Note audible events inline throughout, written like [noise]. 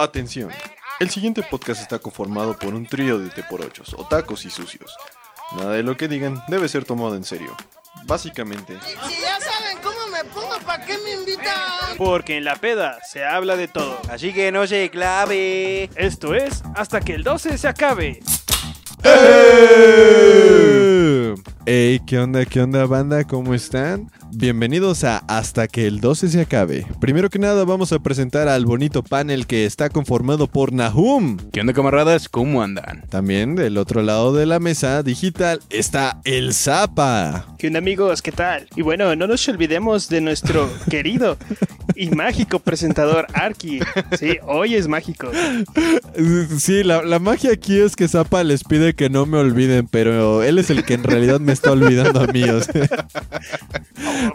Atención, el siguiente podcast está conformado por un trío de teporochos, otacos y sucios. Nada de lo que digan debe ser tomado en serio. Básicamente, Si ya saben cómo me pongo, ¿para qué me invitan? Porque en la peda se habla de todo. Así que no se clave. Esto es hasta que el 12 se acabe. Hey, ¿qué onda, qué onda, banda? ¿Cómo están? Bienvenidos a Hasta que el 12 se acabe. Primero que nada, vamos a presentar al bonito panel que está conformado por Nahum. ¿Qué onda, camaradas? ¿Cómo andan? También del otro lado de la mesa digital está el Zapa. ¿Qué onda amigos? ¿Qué tal? Y bueno, no nos olvidemos de nuestro [laughs] querido y mágico presentador Arki. Sí, hoy es mágico. Sí, la, la magia aquí es que Zapa les pide que no me olviden, pero él es el que en realidad me está olvidando a mí. o sea.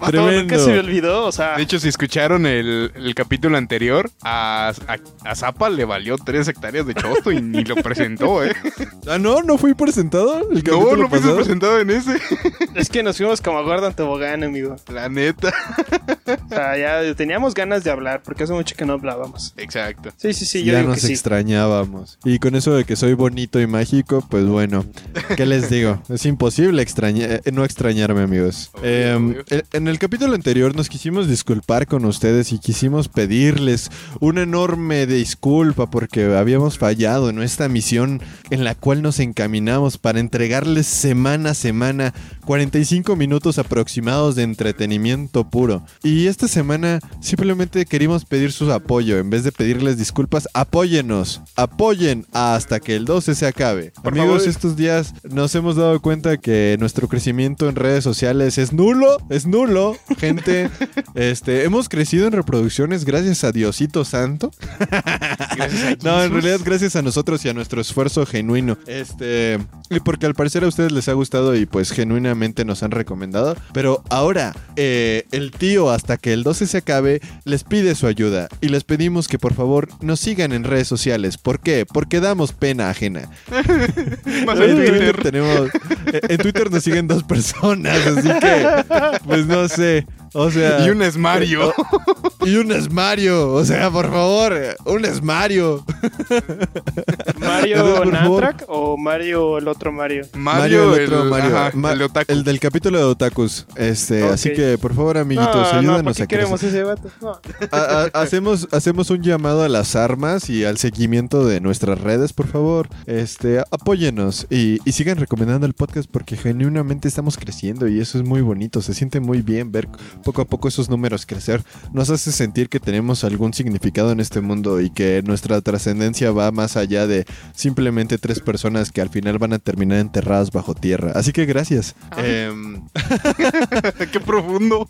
Tremendo. Nunca se me olvidó, o sea... De hecho, si escucharon el, el capítulo anterior, a, a, a Zapa le valió tres hectáreas de chosto y ni lo presentó, ¿eh? [laughs] Ah, no, no fui presentado. El No, no fuiste presentado en ese. Es que nos fuimos como Gordon Tobogán, amigo. La neta. O sea, ya teníamos ganas de hablar, porque hace mucho que no hablábamos. Exacto. Sí, sí, sí, yo ya digo nos que sí. extrañábamos. Y con eso de que soy bonito y mágico, pues bueno, ¿qué les digo? Es imposible extraña- eh, no extrañarme, amigos. Obvio, Eh, obvio. el- en el capítulo anterior nos quisimos disculpar con ustedes y quisimos pedirles una enorme disculpa porque habíamos fallado en esta misión en la cual nos encaminamos para entregarles semana a semana 45 minutos aproximados de entretenimiento puro. Y esta semana simplemente queríamos pedir su apoyo. En vez de pedirles disculpas, apóyenos. Apoyen hasta que el 12 se acabe. Por Amigos, favor. estos días nos hemos dado cuenta que nuestro crecimiento en redes sociales es nulo. Es nulo, gente. [laughs] este, hemos crecido en reproducciones gracias a Diosito Santo. Gracias a [laughs] No, en realidad gracias a nosotros y a nuestro esfuerzo genuino. Este, y porque al parecer a ustedes les ha gustado y pues genuinamente nos han recomendado. Pero ahora, eh, el tío hasta que el 12 se acabe les pide su ayuda y les pedimos que por favor nos sigan en redes sociales. ¿Por qué? Porque damos pena ajena. [laughs] Más en en Twitter Twitter. tenemos, eh, en Twitter nos siguen dos personas, así que pues no sé. O sea, Y un es Mario. y un es Mario, o sea, por favor, un es Mario. ¿Mario [laughs] Entonces, por favor. Natrak o Mario el otro Mario? Mario, el otro Mario, ajá, Ma- el de Otaku. el del capítulo de Otakus. Este, así que por favor, amiguitos, no, no, ayúdanos ¿por qué a queremos crecer. ese vato? No. A- a- hacemos, hacemos un llamado a las armas y al seguimiento de nuestras redes, por favor. Este, apóyenos y, y sigan recomendando el podcast porque genuinamente estamos creciendo y eso es muy bonito. Se siente muy bien ver poco a poco esos números crecer. Nos hace sentir que tenemos algún significado en este mundo y que nuestra trascendencia va más allá de simplemente tres personas que al final van a terminar enterradas bajo tierra. Así que gracias. Em, [laughs] Qué profundo.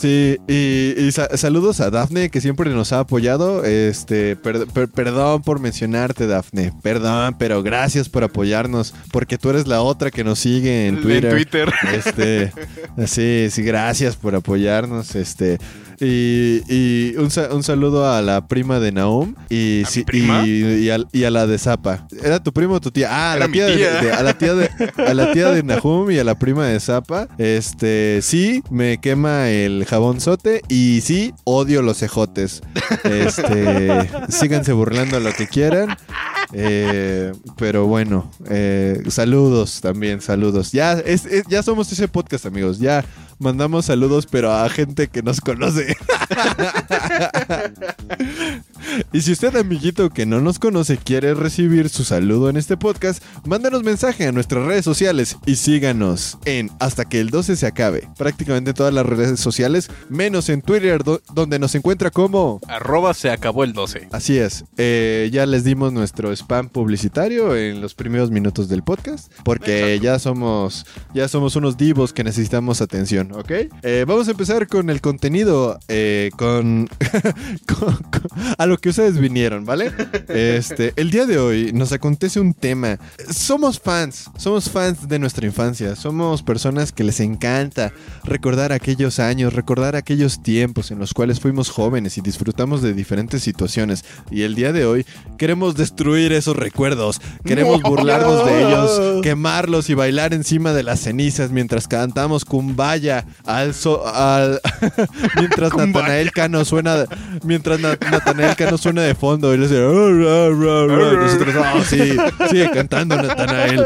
Sí, y, y sa- saludos a Dafne que siempre nos ha apoyado. Este, per- per- perdón por mencionarte, Dafne. Perdón, pero gracias por apoyarnos. Porque tú eres la otra que nos sigue en Twitter. En Twitter. Este, sí, sí, gracias por apoyarnos. Este, y, y un, sa- un saludo a la prima de Naum y, ¿A prima? y, y a, y a la de Zapa. ¿Era tu primo o tu tía? Ah, Era la tía, de- a la tía de a la tía de Nahum y a la prima de Zapa. Este, sí, me quema el jabonzote y sí, odio los ejotes. Este, [laughs] síganse burlando lo que quieran. Eh, pero bueno, eh, saludos también, saludos. Ya, es, es- ya somos ese podcast, amigos. Ya mandamos saludos, pero a gente que nos conoce. [laughs] y si usted, amiguito que no nos conoce, quiere recibir su saludo en este podcast, mándanos mensaje a nuestras redes sociales y síganos en hasta que el 12 se acabe. Prácticamente en todas las redes sociales, menos en Twitter, do- donde nos encuentra como... Arroba se acabó el 12. Así es, eh, ya les dimos nuestro spam publicitario en los primeros minutos del podcast, porque ya somos, ya somos unos divos que necesitamos atención, ¿ok? Eh, vamos a empezar con el contenido, eh, con, [laughs] con- con- a que ustedes vinieron, ¿vale? Este, el día de hoy nos acontece un tema. Somos fans, somos fans de nuestra infancia, somos personas que les encanta recordar aquellos años, recordar aquellos tiempos en los cuales fuimos jóvenes y disfrutamos de diferentes situaciones. Y el día de hoy queremos destruir esos recuerdos, queremos burlarnos de ellos, [laughs] quemarlos y bailar encima de las cenizas mientras cantamos Kumbaya al so- al [laughs] mientras Natanael Cano suena mientras Na- Natanael Cano suena de fondo y le dice "Oh, ra, ra, ra", y nosotros "Ah, sí sigue cantando Natanael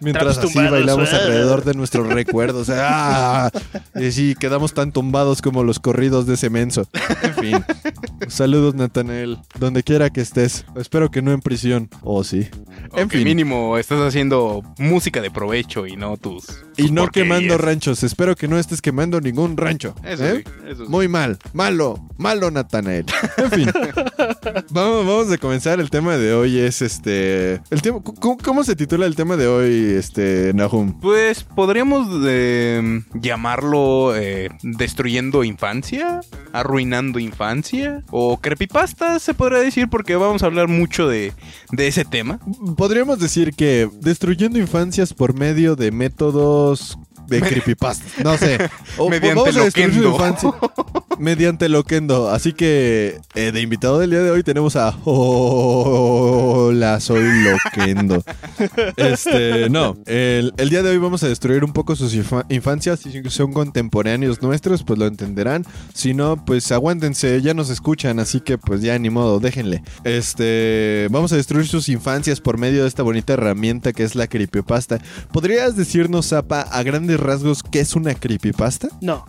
mientras así bailamos alrededor de nuestros recuerdos ¡Ah! y sí quedamos tan tumbados como los corridos de ese menso en fin saludos Natanael donde quiera que estés espero que no en prisión o sí en fin mínimo estás haciendo música de provecho y no tus. Y no porquerías. quemando ranchos. Espero que no estés quemando ningún rancho. Eso ¿eh? sí, eso sí. Muy mal. Malo. Malo, Natanael. En fin. [laughs] vamos, vamos a comenzar. El tema de hoy es este. El tema, ¿cómo, cómo se titula el tema de hoy, este, Nahum? Pues podríamos eh, llamarlo eh, destruyendo infancia, arruinando infancia o creepypasta se podría decir porque vamos a hablar mucho de, de ese tema. Podríamos decir que destruyendo infancias por medio de métodos de creepypasta. No sé. O- Mediante vamos a su infancia mediante Loquendo. Así que eh, de invitado del día de hoy tenemos a [laughs] Hola, soy Loquendo. Este, no. El, el día de hoy vamos a destruir un poco sus infa- infancias. Si son contemporáneos nuestros, pues lo entenderán. Si no, pues aguántense, ya nos escuchan, así que pues ya ni modo, déjenle. Este, vamos a destruir sus infancias por medio de esta bonita herramienta que es la creepypasta. ¿Podrías decirnos, Zapa, a grandes rasgos qué es una creepypasta? No.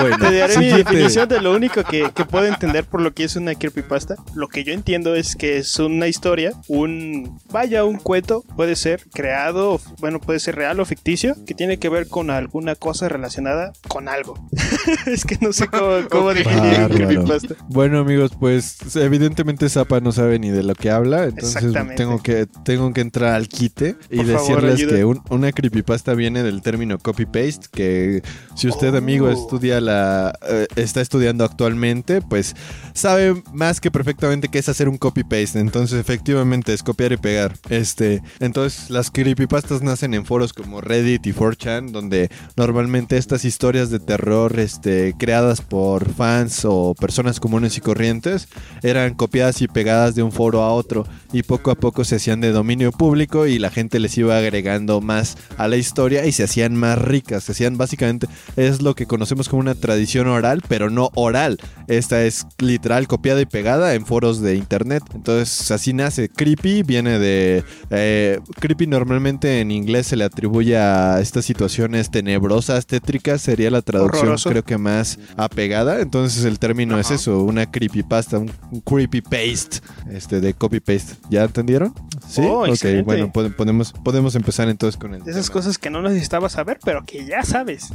Bueno, Te daré mi definición de lo único que, que puedo entender por lo que es una creepypasta. Lo que yo entiendo es que es una historia, un. Vaya, un cuento, puede ser creado, bueno, puede ser real o ficticio, que tiene que ver con alguna cosa relacionada con algo. [laughs] es que no sé cómo, cómo definir un creepypasta. Bueno amigos, pues evidentemente Zapa no sabe ni de lo que habla, entonces tengo que, tengo que entrar al quite y Por decirles que un- una creepypasta viene del término copy-paste, que si usted Oh. amigo estudia la, eh, está estudiando actualmente, pues sabe más que perfectamente qué es hacer un copy-paste, entonces efectivamente es copiar y pegar. Este, entonces las creepypastas nacen en foros como Reddit y 4chan, donde normalmente estas historias de terror este, creadas por fans o personas comunes y corrientes eran copiadas y pegadas de un foro a otro y poco a poco se hacían de dominio público y la gente les iba agregando más a la historia y se hacían más ricas, se hacían básicamente es lo que conocemos como una tradición oral, pero no oral. Esta es literal copiada y pegada en foros de internet. Entonces así nace. Creepy viene de... eh, creepy normalmente en inglés se le atribuye a estas situaciones tenebrosas, tétricas, sería la traducción Horroroso. creo que más apegada. Entonces el término es eso, una creepypasta, un, un creepy paste, este de copy paste. ¿Ya entendieron? Sí. Oh, ok, excelente. bueno, pode- podemos, podemos empezar entonces con el esas tema. cosas que no saber, pero que ya sabes.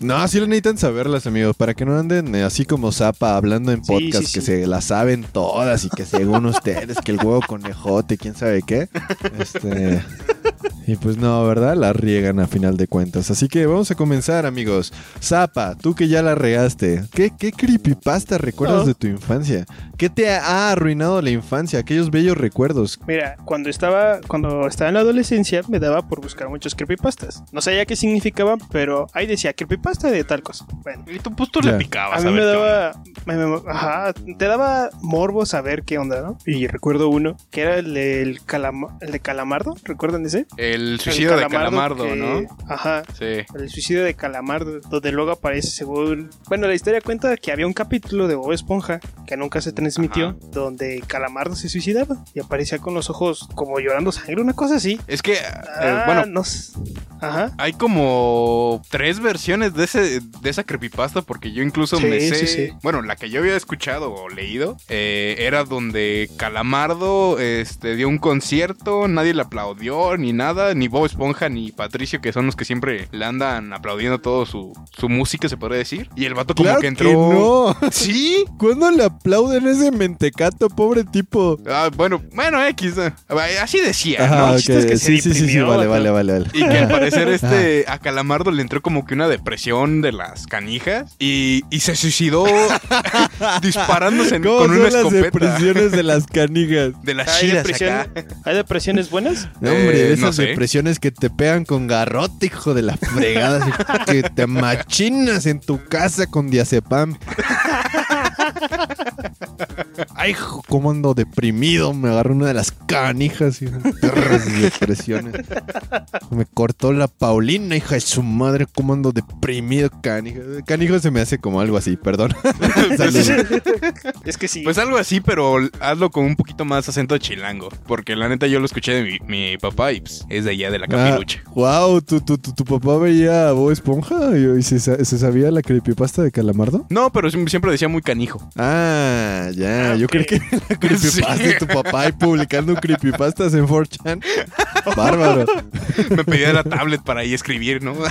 No, sí lo necesitan saberlas, amigos, para que no anden eh, así como Zapa hablando en Sí, podcast sí, que sí. se las saben todas y que según [laughs] ustedes que el huevo conejote, quién sabe qué. Este y pues no, ¿verdad? La riegan a final de cuentas. Así que vamos a comenzar, amigos. Zapa, tú que ya la regaste, ¿qué, qué creepypasta recuerdas Oh. de tu infancia? ¿Qué te ha arruinado la infancia? Aquellos bellos recuerdos. Mira, cuando estaba, cuando estaba en la adolescencia me daba por buscar muchos creepypastas. No sabía qué significaban, pero ahí decía creepypasta de tal cosa. Bueno, Y tú, pues tú Ya. le picabas. a mí ver me daba, me- me- ajá, te daba morbo saber qué onda, ¿no? Y recuerdo uno, que era el, del calama- el de Calamardo, ¿recuerdan ese? El El suicidio de Calamardo, que- ¿no? Ajá. Sí. El suicidio de Calamardo, donde luego aparece según... Bueno, la historia cuenta que había un capítulo de Bob Esponja que nunca se transmitió, Ajá. donde Calamardo se suicidaba y aparecía con los ojos como llorando sangre, una cosa así. Es que, eh, Ah, bueno, no sé. Ajá. hay como tres versiones de ese de esa creepypasta porque yo incluso Sí, me sé, sí, sí. bueno, la que yo había escuchado o leído eh, era donde Calamardo este, dio un concierto, nadie le aplaudió ni nada, ni Bob Esponja ni Patricio que son los que siempre le andan aplaudiendo todo su, su música se podría decir y el vato como claro que entró, no. [laughs] sí, ¿Cuándo le aplauden ese mentecato, pobre tipo? Ah, bueno, bueno X, eh, así decía, Ajá, ¿no? es que se sí, sí, sí, vale, vale, vale, vale. Y que al parecer [laughs] este a Calamardo le entró como que una depresión de las canijas y, y se suicidó [laughs] disparándose en- ¿Cómo con son una las escopeta. depresiones de las canijas? De las ¿Hay, depresión-. ¿Hay depresiones buenas? No, hombre, Eh, no esas sé. depresiones que te pegan con garrote, hijo de la fregada, [laughs] que te machinas en tu casa con diazepam. [laughs] [laughs] Ay, cómo ando deprimido. Me agarró una de las canijas y depresiones. Me cortó la Paulina, hija de su madre. Cómo ando deprimido, canija. Canijo se me hace como algo así, perdón. [laughs] Saludos. [laughs] Es que sí. Pues algo así, pero hazlo con un poquito más acento chilango. Porque la neta yo lo escuché de mi, mi papá y pues, es de allá de la capilucha. wow, ¿tu, tu, tu, tu papá veía a Bob Esponja y, y se, se sabía la creepypasta de Calamardo? No, pero siempre decía muy canijo. Ah, ya. Ah, Yo ok. creí que la [laughs] creepypasta de tu papá y publicando creepypastas en 4chan. [laughs] Bárbaro. Me pedía la tablet para ahí escribir, ¿no? [laughs]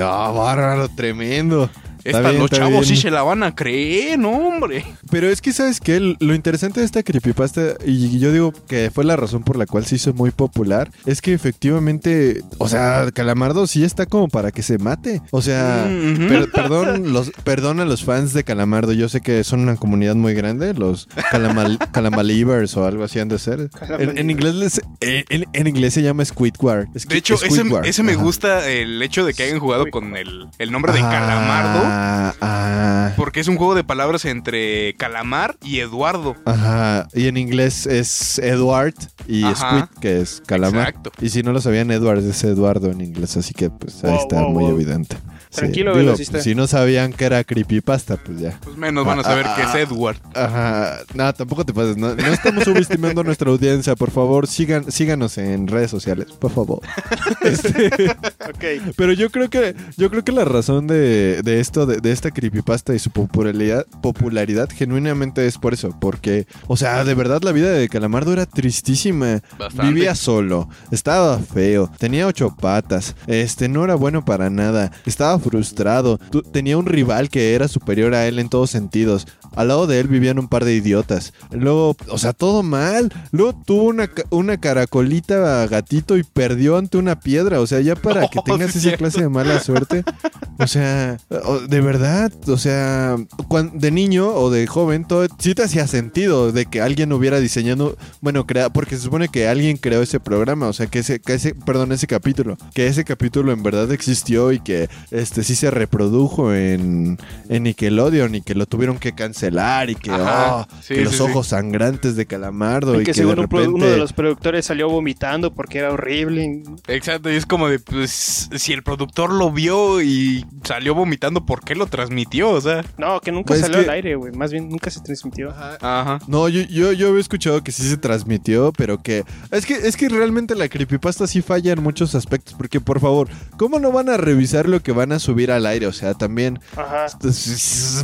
Ah, bárbaro, tremendo. Estas bien, los chavos sí se la van a creer, no, hombre. Pero es que, ¿sabes qué? Lo interesante de esta creepypasta, y yo digo que fue la razón por la cual se hizo muy popular, es que efectivamente, o sea, Calamardo sí está como para que se mate. O sea, Mm, per- perdón, los, perdón a los fans de Calamardo, yo sé que son una comunidad muy grande, los calamal, [laughs] Calamalivers o algo así han de ser. En, en inglés les- en, en- inglés se llama Squidward. Squi- De hecho, ese, Squidward, ese me gusta el hecho de que hayan jugado con el, el nombre de Ah, Ah, Porque es un juego de palabras entre calamar y Eduardo. Ajá, y en inglés es Edward y Ajá. Squid, que es calamar. Exacto. Y si no lo sabían, Edward es Eduardo en inglés, así que pues ahí Wow, está wow, muy wow. evidente. Sí, Tranquilo, digo, velocista. Si no sabían que era creepypasta, pues ya. Pues menos van a saber Ah, que es Edward. Ajá, no, tampoco te pases, no, no estamos subestimando a nuestra audiencia, por favor, sigan, síganos en redes sociales, por favor. [laughs] Este, Ok. pero yo creo que yo creo que la razón de, de esto, de, de esta creepypasta y su popularidad, popularidad genuinamente es por eso, porque, o sea, de verdad la vida de Calamardo era tristísima. Bastante. Vivía solo, estaba feo, tenía ocho patas, este no era bueno para nada, estaba frustrado, tenía un rival que era superior a él en todos sentidos. Al lado de él vivían un par de idiotas. Luego, o sea, todo mal. Luego tuvo una, una caracolita gatito y perdió ante una piedra. O sea, ya para [laughs] que tengas esa cierto. clase de mala suerte. O sea, de verdad, o sea, cuan- de niño o de joven, todo sí te hacía sentido de que alguien hubiera diseñado, bueno, crea, porque se supone que alguien creó ese programa, o sea, que ese, que ese, perdón, ese capítulo, que ese capítulo en verdad existió y que este sí se reprodujo en, en Nickelodeon y que lo tuvieron que cancelar y que, Ajá, oh, sí, que sí, los sí. ojos sangrantes de Calamardo Y y que que de según un pro- repente... uno de los productores salió vomitando porque era horrible. Exacto, y es como de, pues, si el productor lo vio y salió vomitando, ¿por qué lo transmitió? O sea, No, que nunca Pues salió que- al aire, güey. Más bien nunca se transmitió. ajá. No, yo, yo, yo había escuchado que sí se transmitió, pero que... Es que es que realmente la creepypasta sí falla en muchos aspectos, porque por favor, ¿cómo no van a revisar lo que van a subir al aire? O sea, también... Ajá.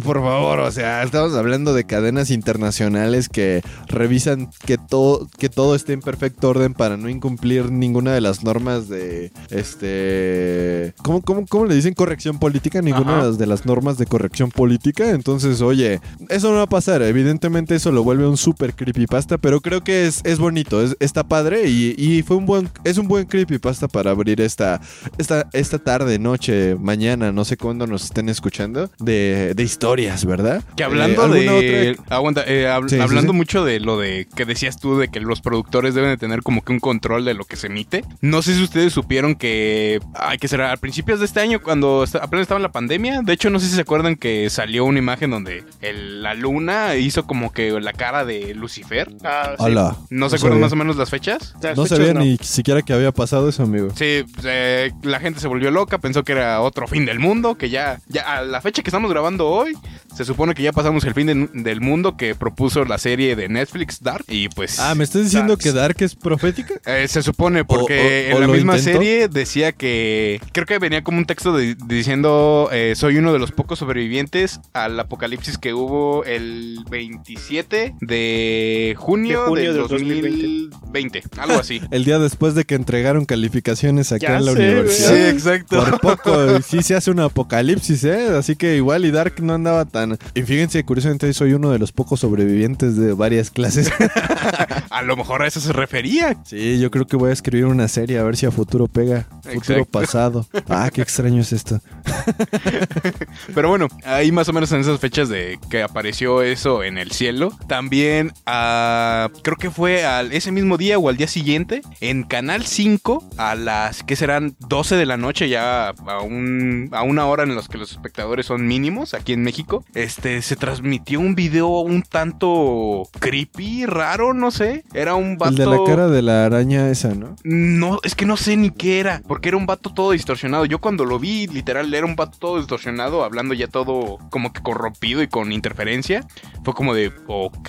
Por favor, o sea, estamos hablando de cadenas internacionales que revisan que todo, que todo esté en perfecto orden para no incumplir ninguna de las normas de este. ¿Cómo, cómo, cómo le dicen corrección política? Ninguna Ajá. de las, de las normas de corrección política. Entonces, oye, eso no va a pasar. Evidentemente, eso lo vuelve un super creepypasta, pero creo que es, es bonito, es, está padre y, y fue un buen, es un buen creepypasta para abrir esta, esta, esta tarde, noche, mañana, no sé cuándo nos estén escuchando, de, de historias, ¿verdad? Que hablando Eh, ¿alguna de... otra? Aguanta, eh, hab- Sí, sí, hablando sí. mucho de lo de que decías tú de que los productores deben de tener como que un control de lo que se emite. No sé si ustedes supieron que... Ay, que será a principios de este año cuando apenas estaba en la pandemia. De hecho, no sé si se acuerdan que salió una imagen donde el- la luna hizo como que la cara de Lucifer. Ah, sí. Hola. ¿No se acuerdan sabía. más o menos las fechas? Las No fechas sabía no. ni siquiera que había pasado eso, amigo. Sí, eh, la gente se volvió loca, pensó que era otro fin del mundo, que ya, ya a la fecha que estamos grabando hoy, se supone que ya pasamos el fin de- del mundo que propuso la serie de Netflix Dark y pues... Ah, ¿me estás diciendo que Dark es profética? eh, se supone porque o- o en la misma serie decía que creo que venía como un texto de- diciendo eh, soy uno de los pocos sobrevivientes al apocalipsis que hubo el 27 de junio, De junio del del 2020, algo así. [laughs] El día después de que entregaron calificaciones acá Ya en la sé, universidad. Sí, exacto. Por poco, sí se hace un apocalipsis, ¿eh? Así que igual y Dark no andaba tan... Y fíjense, curiosamente soy uno de los pocos sobrevivientes de varias clases. [laughs] A lo mejor a eso se refería. sí, yo creo que voy a escribir una serie a ver si a futuro pega. Futuro Exacto. pasado. Ah, qué extraño es esto. [laughs] [laughs] Pero bueno, ahí más o menos en esas fechas de que apareció eso en el cielo. También ah, creo que fue al ese mismo día o al día siguiente en Canal 5 a las que serán 12 de la noche ya a, un, a una hora en los que los espectadores son mínimos aquí en México. Este se, transmitió un video un tanto creepy, raro, no sé. Era un vato. El de la cara de la araña esa, ¿no? No, es que no sé ni qué era, porque era un vato todo distorsionado. Yo cuando lo vi, literal, era un vato todo distorsionado, hablando ya todo como que corrompido y con interferencia. Fue como de, ok,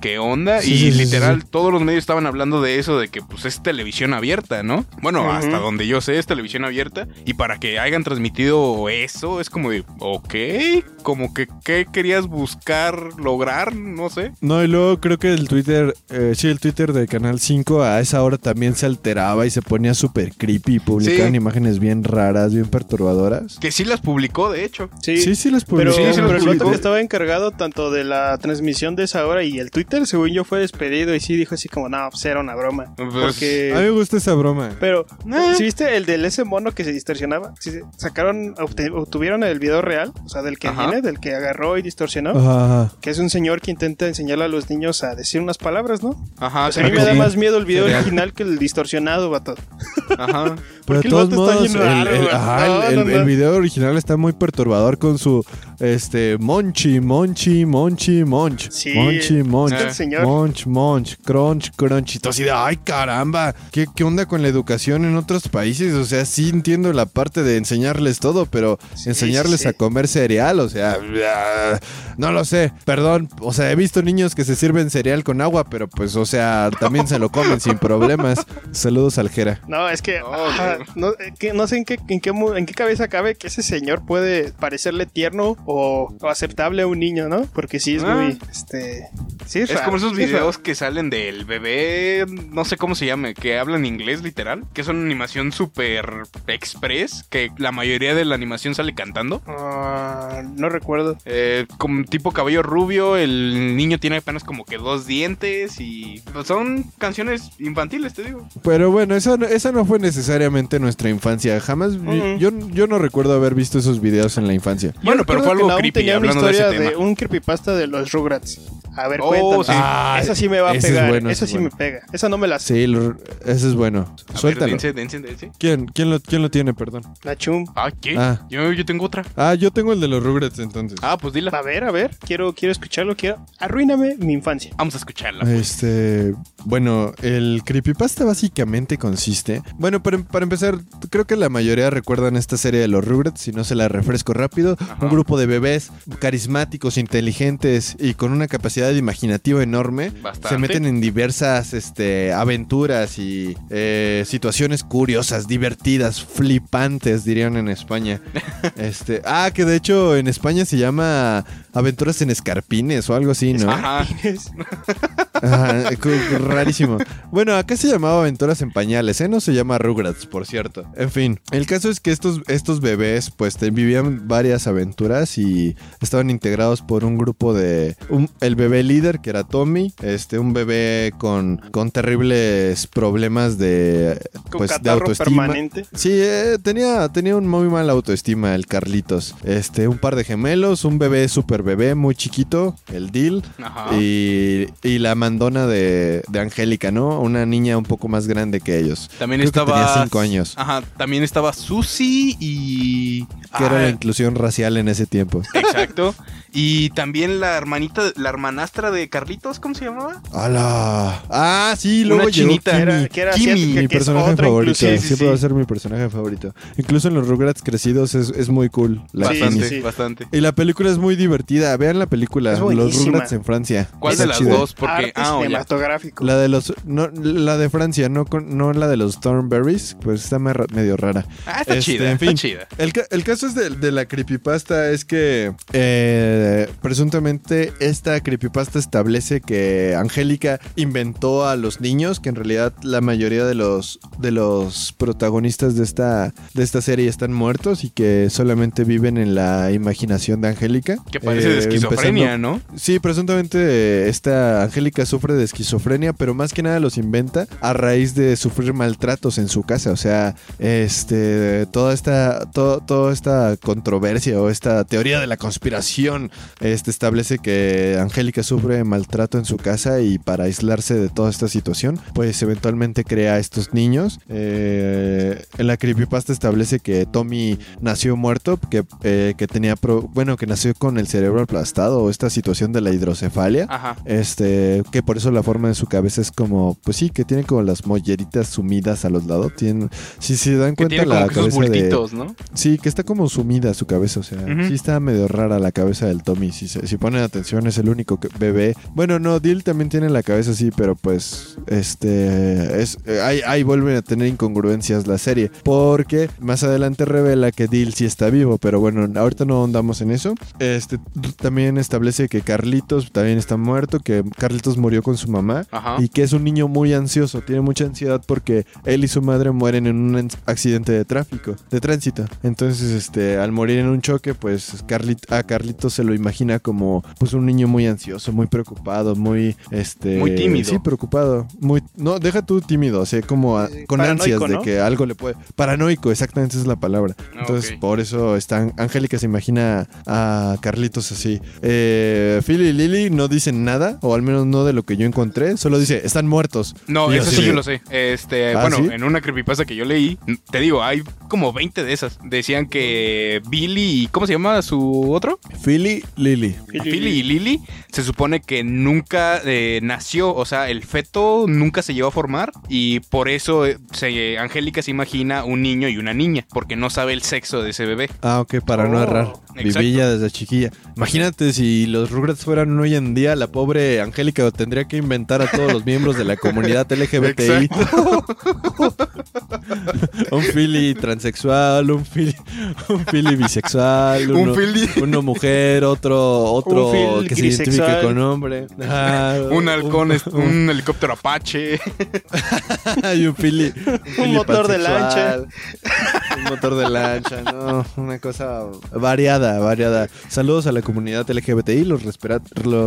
¿qué onda? Sí, y sí, literal, sí. todos los medios estaban hablando de eso, de que pues es televisión abierta, ¿no? Bueno, Ujú. hasta donde yo sé es televisión abierta. Y para que hayan transmitido eso, es como de, ok, como que, ¿qué querías buscar, lograr? No sé. No, y luego creo que el Twitter, eh, sí, el Twitter de Canal 5 a esa hora también se alteraba y se ponía súper creepy y publicaban imágenes bien raras, bien perturbadoras. Que sí las publicó, de hecho. Sí, Sí, sí, las Pero, publicó. Sí, sí los pero el vato que estaba encargado tanto de la transmisión de esa hora y el Twitter, según yo, fue despedido y sí dijo así como, no, pues era una broma. Pues, Porque... A mí me gusta esa broma. Pero, Eh. ¿sí viste el del ese mono que se distorsionaba? Sí, sacaron, obtuvieron el video real, o sea, del que Ajá. viene, del que agarró y distorsionó. Ajá, ajá. Que es un señor que intenta enseñarle a los niños a decir unas palabras, ¿no? Ajá, sea, a mí me da más miedo el video Real. original que el distorsionado, vato. Ajá. Pero de todos modos, el, el- No, el- no, el- no. el video original está muy perturbador con su este Monchi, Monchi, Monchi, Monch. Sí, Monchi, Monch. el señor. Monch, Monch, Crunch, Crunch. Y todo así de, ay caramba, ¿qué, ¿qué onda con la educación en otros países? O sea, sí entiendo la parte de enseñarles todo, pero Sí, enseñarles sí, sí. a comer cereal, o sea, ah, no lo sé, perdón. O sea, he visto niños que se sirven cereal con agua, pero pues, o sea, también se lo comen sin problemas. Saludos al Jera. No, es que, No, ajá, no, eh, que no sé en qué, en, qué, mu- en qué cabeza cabe que ese señor puede parecerle tierno o, o aceptable a un niño, ¿no? Porque sí es Ah. muy, este, sí es, Es raro, como esos sí es videos que salen del bebé, no sé cómo se llame, que hablan inglés literal, que son animación super express, que la mayoría de la animación sale cantando. Ah, no recuerdo. Eh, como tipo cabello rubio, el niño tiene apenas como que dos dientes y pues, son canciones infantiles, te digo. Pero bueno, esa, no- esa no fue necesariamente nuestra infancia. Jamás, yo, yo no recuerdo haber visto esos videos en la infancia. Bueno, pero fue que algo Naum creepy tenía una hablando de ese historia de, tema. un creepypasta de los Rugrats. A ver, Oh, cuéntanos. sí. Ah, esa sí me va a ese es pegar. bueno, esa sí me pega. Esa no me la sé. Sí, lo- ese es bueno. A Suéltalo. Ver, dense, dense, dense. ¿Quién, quién, lo, ¿Quién lo tiene, perdón? La chum. Ah, ¿qué? Ah. Yo, yo tengo otra. Ah, yo tengo el de los Rugrats entonces. Ah, pues dila. A ver, a ver. Quiero, quiero escucharlo. Quiero. Arruíname mi infancia. Vamos a escucharla. Este, bueno, el creepypasta básicamente consiste. Bueno, para, para empezar, creo que la mayoría recuerdan esta serie de los Rugrats, si no se la refresco rápido. Ajá. Un grupo de bebés carismáticos, inteligentes y con una capacidad imaginativa enorme. Bastante. Se meten en diversas este, aventuras y eh, situaciones curiosas, divertidas, flipantes, dirían en España. [laughs] este, ah, que de hecho en España se llama Aventuras en Escarpines o algo así, ¿no? Ajá. [laughs] Rarísimo. Bueno, acá se llamaba Aventuras en Pañales, ¿eh? No se llama Rugrats, por cierto. En fin, el caso es que estos, estos bebés, pues, te- varias aventuras y estaban integrados por un grupo de... un- el bebé líder, que era Tommy, este, un bebé con, con terribles problemas de, Con pues, de autoestima. permanente. Sí, eh, tenía, tenía un muy mal autoestima el Carlitos. Este, un par de gemelos, un bebé super bebé, muy chiquito, el Dil. Ajá. Y, y la mandona de, de Angélica, ¿no? Una niña un poco más grande que ellos. También Creo que estaba. tenía cinco años. Ajá, también estaba Susi y. Que era Ah, la inclusión racial en ese tiempo. Exacto. [laughs] Y también la hermanita, la hermanastra de Carlitos, ¿cómo se llamaba? ¡Hala! Ah, sí, luego Una llegó chinita. Kimi. Era- que era Kimi, asiática, mi que personaje favorito. inclusión. Sí, sí, Siempre sí. va a ser mi personaje favorito. Incluso en los Rugrats crecidos es, es muy cool. La bastante, Kimi. sí. bastante. Y la película es muy divertida. Vean la película. Los. Rugrats en Francia. ¿Cuál Está de las chida. dos? Porque. Arte Ah, cinematográfico. La de los. No, la de Francia, no, con- no la de los Thornberries. Pues está me- medio rara. Ah, está Este, chida, en fin. está chida. El, el caso es de, de la creepypasta es que eh, presuntamente esta creepypasta establece que Angélica inventó a los niños, que en realidad la mayoría de los de los protagonistas de esta de esta serie están muertos y que solamente viven en la imaginación de Angélica. Que parece de Eh, esquizofrenia, empezando- ¿no? Sí, presuntamente eh, esta Angélica sufre de esquizofrenia, pero más que nada los inventa a raíz de sufrir maltratos en su casa. O sea, este, toda esta, to- toda esta controversia o esta teoría de la conspiración este, establece que Angélica sufre maltrato en su casa y para aislarse de toda esta situación, pues eventualmente crea a estos niños. Eh, en la creepypasta establece que Tommy nació muerto, que, eh, que tenía, pro- bueno, que nació con el cerebro aplastado o esta situación de la hidrocefalia. Ajá. Este, que por eso la forma de su cabeza es como, pues sí, que tiene como las molleritas sumidas a los lados. Tienen, si se dan cuenta tiene la cabeza de, bultitos, ¿no? Sí, que está como sumida su cabeza, o sea, sí está medio rara la cabeza del Tommy. Si, se- si ponen atención, es el único que- bebé. Bueno, no, Dill también tiene la cabeza así, pero pues, este, es, eh, ahí, ahí vuelven a tener incongruencias la serie, porque más adelante revela que Dill sí está vivo, pero bueno, ahorita no andamos en eso. Este, también establece que Carlitos también está muerto, que Carlitos murió con su mamá Ajá. y que es un niño muy ansioso, tiene mucha ansiedad porque él y su madre mueren en un en- accidente de tráfico, de tránsito. Entonces, este, al morir en un choque, pues Carlit a Carlitos se lo imagina como pues un niño muy ansioso, muy preocupado, muy este Muy tímido. Sí, preocupado, muy no, deja tú tímido, o sea, como a- con Paranoico, ansias de ¿no? que algo le puede paranoico, exactamente esa es la palabra. Ah, Entonces, por eso está Angélica se imagina a Carlitos así. Eh, Phil y Lily no dicen nada, o al menos no de lo que yo encontré, solo dice, están muertos. No, Y eso así sí yo lo sé. Este, ¿Ah, bueno, sí? en una creepypasta que yo leí, te digo, hay como 20 de esas. Decían que Billy, ¿cómo se llama su otro? Philly, Lily. Billy y Lily se supone que nunca eh, nació, o sea, el feto nunca se llevó a formar y por eso eh, se, Angélica se imagina un niño y una niña, porque no sabe el sexo de ese bebé. Ah, ok, para no Oh, errar. Vivilla desde chiquilla. Imagínate si los Rugrats fueran hoy en día, la pobre Angélica tendría que inventar a todos los miembros de la comunidad LGBTI. [laughs] un Philly transexual, un Philly, un Philly bisexual, Un uno, Philly. una mujer, otro, otro Un que se identifica grisexual. con hombre. [laughs] Ah, Un halcón, es- [laughs] un helicóptero apache. [laughs] y un Philly. Philly motor de pansexual. un motor de lancha, no, una cosa variada, variada. Saludos a la comunidad LGBTI, los,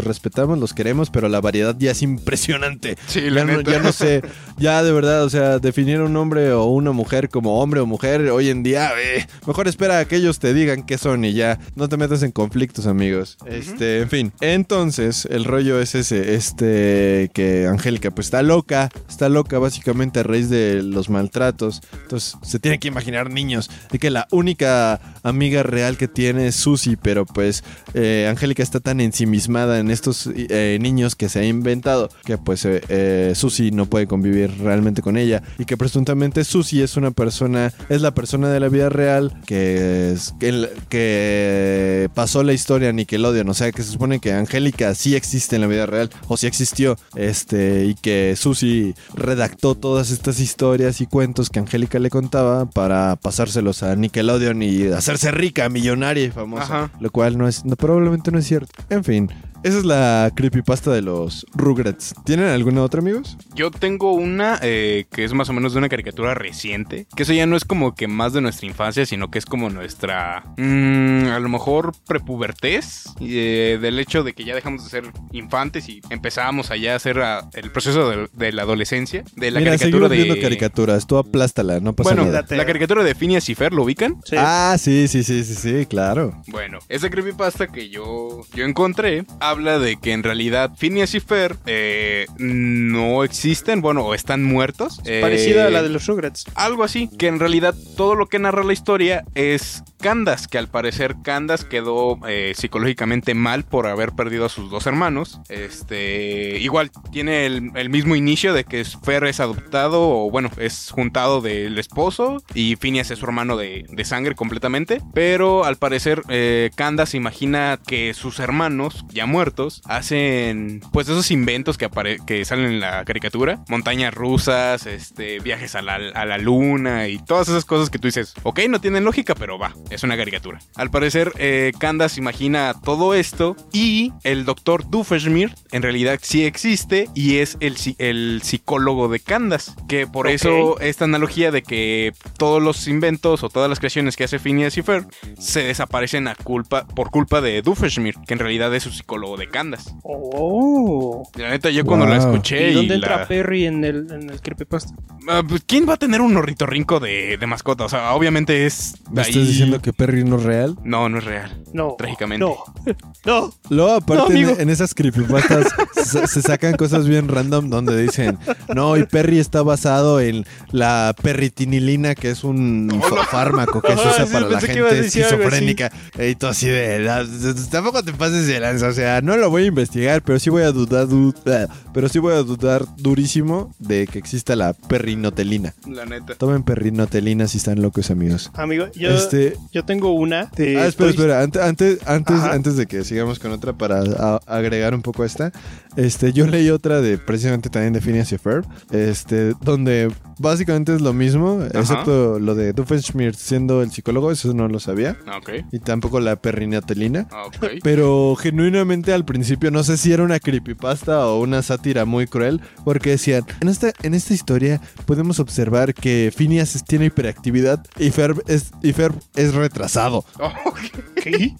respetamos, los queremos, pero la variedad ya es impresionante. Sí, la ya, no, neta. ya no sé, ya de verdad, o sea, definir un hombre o una mujer como hombre o mujer hoy en día, eh, mejor espera a que ellos te digan qué son y ya, no te metas en conflictos, amigos. Este, en fin, entonces el rollo es ese, este, que Angélica pues está loca, está loca básicamente a raíz de los maltratos, entonces se tiene que imaginar niños, y que la única amiga real que tiene es Susie, pero pues eh, Angélica está tan ensimismada en estos eh, niños que se ha inventado que pues eh, eh, Susie no puede convivir realmente con ella y que presuntamente Susie es una persona, es la persona de la vida real que, es- que, que pasó la historia a Nickelodeon, o sea que se supone que Angélica sí existe en la vida real o sí existió, este y que Susie redactó todas estas historias y cuentos que Angélica le contaba para pasárselos a Nickelodeon y hacerse rica, millonaria y famosa, Ajá. lo cual no es no, probablemente no es cierto. En fin, esa es la creepypasta de los Rugrats. ¿Tienen alguna otra, amigos? Yo tengo una eh, que es más o menos de una caricatura reciente. Que eso ya no es como que más de nuestra infancia, sino que es como nuestra. mm, a lo mejor prepubertez. eh, del hecho de que ya dejamos de ser infantes y empezamos allá a hacer ah, el proceso de, de la adolescencia. De la Mira, caricatura de. viendo caricaturas. Tú aplástala, no pasa Bueno, nada. Date. la caricatura de Phineas y Fer, ¿lo ubican? Sí. Ah, sí, sí, sí, sí, sí, claro. Bueno, esa creepypasta que yo, yo encontré habla de que en realidad Phineas y Fer eh, no existen, bueno, o están muertos. Eh, Parecida a la de los Rugrats. Algo así, que en realidad todo lo que narra la historia es Candace, que al parecer Candace quedó eh, psicológicamente mal por haber perdido a sus dos hermanos. Este, igual tiene el, el mismo inicio de que Fer es adoptado o bueno, es juntado del esposo y Phineas es su hermano de, de sangre completamente. Pero al parecer eh, Candace imagina que sus hermanos ya muertos hacen pues esos inventos que, que salen en la caricatura, montañas rusas, este, viajes a la, a la luna y todas esas cosas que tú dices, ok, no tienen lógica, pero va, es una caricatura. Al parecer, eh, Candace imagina todo esto y el doctor Doofenshmirtz en realidad sí existe y es el, psi- el psicólogo de Candace, que por eso esta analogía de que todos los inventos o todas las creaciones que hace Phineas y Fer se desaparecen a culpa, por culpa de Doofenshmirtz, que en realidad es su psicólogo. Logo de Candas. Oh. La neta, yo cuando la escuché ¿Y y, dónde la- entra Perry en el, en el creepypasta? Ah, pues, ¿Quién va a tener un ornitorrinco de, de mascota? O sea, obviamente es. ¿Me ahí- estás diciendo que Perry no es real? No, no es real. No. Trágicamente. No. [laughs] No. Luego, aparte, No, amigo. en, en esas creepypastas se, se sacan cosas bien random donde dicen, no, y Perry está basado en la perritinilina, que es un [laughs] fármaco que se Ajá, usa sí, para la gente esquizofrénica. Y todo así de, "La- tampoco te pases de lanza, o sea, no lo voy a investigar, pero sí voy a dudar, du- ah, pero sí voy a dudar durísimo de que exista la perrinotelina. La neta. Tomen perrinotelina si están locos, amigos. Amigo, yo, Este, yo tengo una de. Ah, espera, espera. Ante- Antes, antes, Ajá. antes de que sigamos con otra para a- agregar un poco a esta, este, yo leí otra de precisamente también de Phineas y Ferb, este, donde básicamente es lo mismo, excepto lo de Doofenshmirtz siendo el psicólogo, eso no lo sabía, Ah, Ok. y tampoco la perrinatelina. Ah, Ok. Pero genuinamente al principio no sé si era una creepypasta o una sátira muy cruel, porque decían, en esta, en esta historia podemos observar que Phineas tiene hiperactividad y Ferb es, y Ferb es retrasado. [laughs]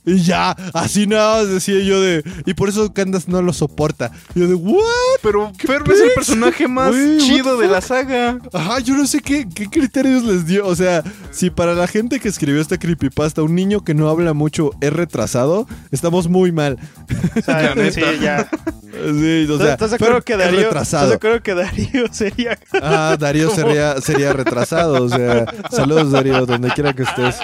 Y ya, así nada más decía yo de. Y por eso Candace no lo soporta. Y yo de, ¿what? pero Ferb es el personaje más chido de la saga. Ajá, yo no sé qué, qué criterios les dio. O sea, si para la gente que escribió esta creepypasta, un niño que no habla mucho es retrasado, estamos muy mal. [laughs] [laughs] O sea, sí, ya. Sí, o sea, ¿Estás Ferb que Darío? ¿Estás retrasado. de acuerdo que Darío sería. Ah, Darío sería, sería retrasado. O sea, saludos, Darío, donde quiera que estés.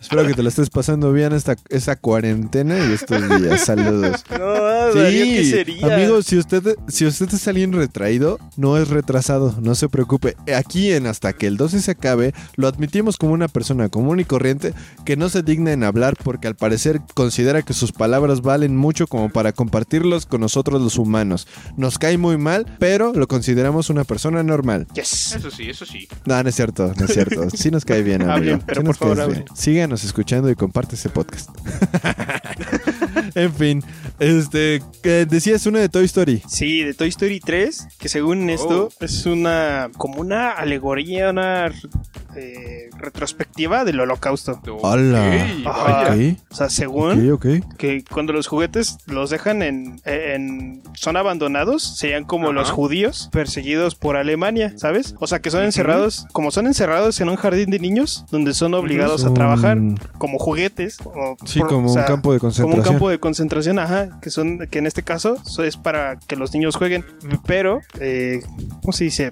Espero que te la estés pasando bien esta, esta cuarentena y estos días. Saludos. [laughs] No, ah, Darío, ¿qué Sí, sería? amigos, si usted, si usted es alguien retraído, no es retrasado, no se preocupe. Aquí en Hasta que el 12 se acabe, lo admitimos como una persona común y corriente que no se digna en hablar porque al parecer considera que sus palabras valen mucho como para compartirlos con nosotros los humanos. Nos cae muy mal, pero lo consideramos una persona normal. Yes. Eso sí, eso sí. No, no es cierto, no es cierto. [laughs] Sí nos cae bien, amigo. Hablen, pero Sí por favor, bien. Síganos escuchando y comparte este podcast. [laughs] en fin, este, que decías una de Toy Story. Sí, de Toy Story 3, que según esto es una como una alegoría, una eh, retrospectiva del holocausto. Ok, O sea, según que cuando los juguetes los dejan en, en son abandonados, serían como los judíos perseguidos por Alemania, ¿sabes? O sea, que son encerrados, como son encerrados en un jardín de niños, donde son obligados a trabajar como juguetes. o Sí, por- como o sea, un campo de como un concentración. campo de concentración, ajá, que son, que en este caso so- es para que los niños jueguen, pero, eh, ¿cómo se dice?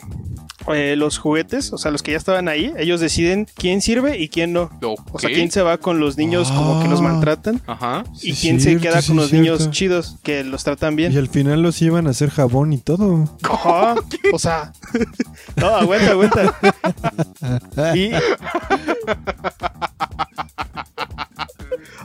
Eh, los juguetes, o sea, los que ya estaban ahí, ellos deciden quién sirve y quién no. O sea, quién se va con los niños como que los Ah. maltratan Ajá. y Sí, quién se queda sí, con los cierto. niños chidos que los tratan bien. Y al final los iban a hacer jabón y todo. Ajá, o sea, [laughs] no, aguanta, aguanta. [laughs] Y [laughs]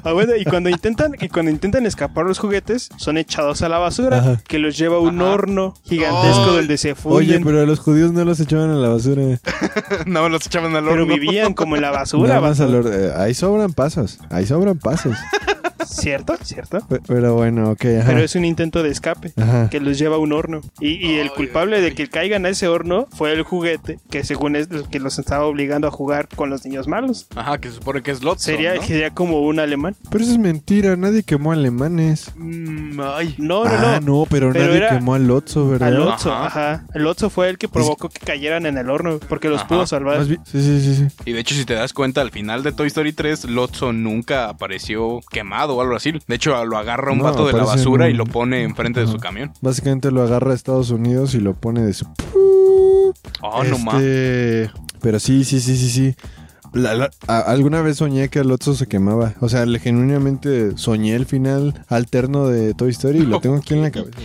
aguanta, y cuando intentan y cuando intentan escapar los juguetes son echados a la basura Ajá. que los lleva a un Ajá. horno gigantesco donde se Oye, funden. pero a los judíos no los echaban a la basura. [laughs] no, los echaban al pero horno. vivían como en la basura, Nada más al eh, ahí sobran pasos. Ahí sobran pasos. [laughs] ¿cierto? ¿Cierto? Pe- Pero bueno, ok, ajá. Pero es un intento de escape. Ajá. que los lleva a un horno. Y, y el Ay, culpable ay, de ay. que caigan a ese horno fue el juguete, que según es el que los estaba obligando a jugar con los niños malos. Ajá, que se supone que es Lotso. Sería, ¿no? sería como un alemán. Pero eso es mentira, nadie quemó alemanes. Mm, ay. No, no, ah, no. no, pero, Pero nadie era quemó al Lotso, ¿verdad? Al Otso, Ajá. ajá. El Otso fue el que provocó que cayeran en el horno, porque los Ajá. pudo salvar. Más bien- Sí, sí, sí, sí. Y de hecho, si te das cuenta, al final de Toy Story 3, Lotso nunca apareció quemado algo así. De hecho, lo agarra un No, vato de la basura y lo pone enfrente de su camión. Básicamente lo agarra a Estados Unidos y lo pone de su... Oh, no más. Este, Pero sí, sí, sí, sí, sí. La- la- a- alguna vez soñé que el Lotso se quemaba. O sea, le genuinamente soñé el final alterno de Toy Story y lo tengo aquí en la cabeza.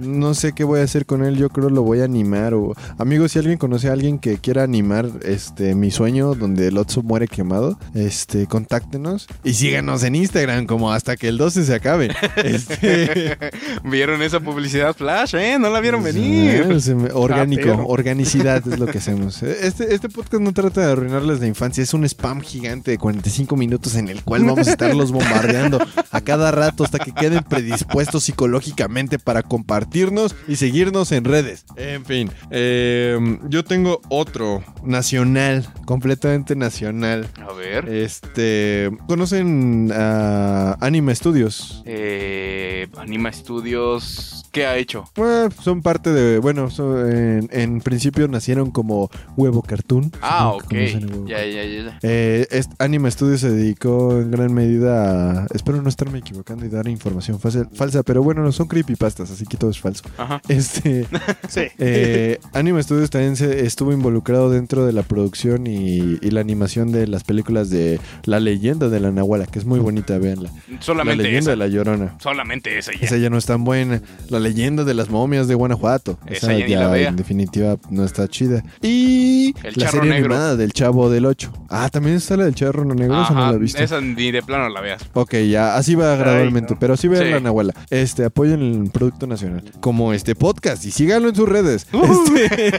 No sé qué voy a hacer con él. Yo creo lo voy a animar. O... Amigos, si alguien conoce a alguien que quiera animar este mi sueño donde el Lotso muere quemado, este, contáctenos y síganos en Instagram como hasta que el 12 se acabe. [laughs] Este. ¿Vieron esa publicidad flash, eh? No la vieron venir. orgánico, Ah, organicidad es lo que hacemos. [laughs] Este, este podcast no trata de arruinarles la infancia, es un spam gigante de 45 minutos en el cual vamos a estarlos bombardeando a cada rato hasta que queden predispuestos psicológicamente para compartirnos y seguirnos en redes. En fin, eh, yo tengo otro nacional, completamente nacional. A ver. Este, ¿conocen a Anime Studios? Eh, Anima Studios. ¿Qué ha hecho? Bueno, son parte de, bueno, son- en, en principio nacieron como Huevo Cartoon. Ah, ok. ya, ya. Ya. Eh, est- Anime Studios se dedicó en gran medida a... Espero no estarme equivocando y dar información falsa, falsa, pero bueno, no son creepypastas, así que todo es falso. Ajá. [laughs] Este, [laughs] Sí. eh, Anime Studios también se estuvo involucrado dentro de la producción y, y la animación de las películas de La leyenda de la Nahuala, que es muy bonita, véanla. La Solamente leyenda esa. de la Llorona. Solamente esa ya. Esa ya no es tan buena. La leyenda de las momias de Guanajuato. Esa ya ni la en definitiva no está chida. Y El la serie Negro. animada del Chavo del 8. Ah, también está la del Charro Negro, esa no Ajá, la he visto. esa ni de plano la veas. Ok, ya, así va gradualmente, no. pero sí vean Sí. la Nahuala. Este, apoyen el producto nacional. Como este podcast y síganlo en sus redes. Uh. Este-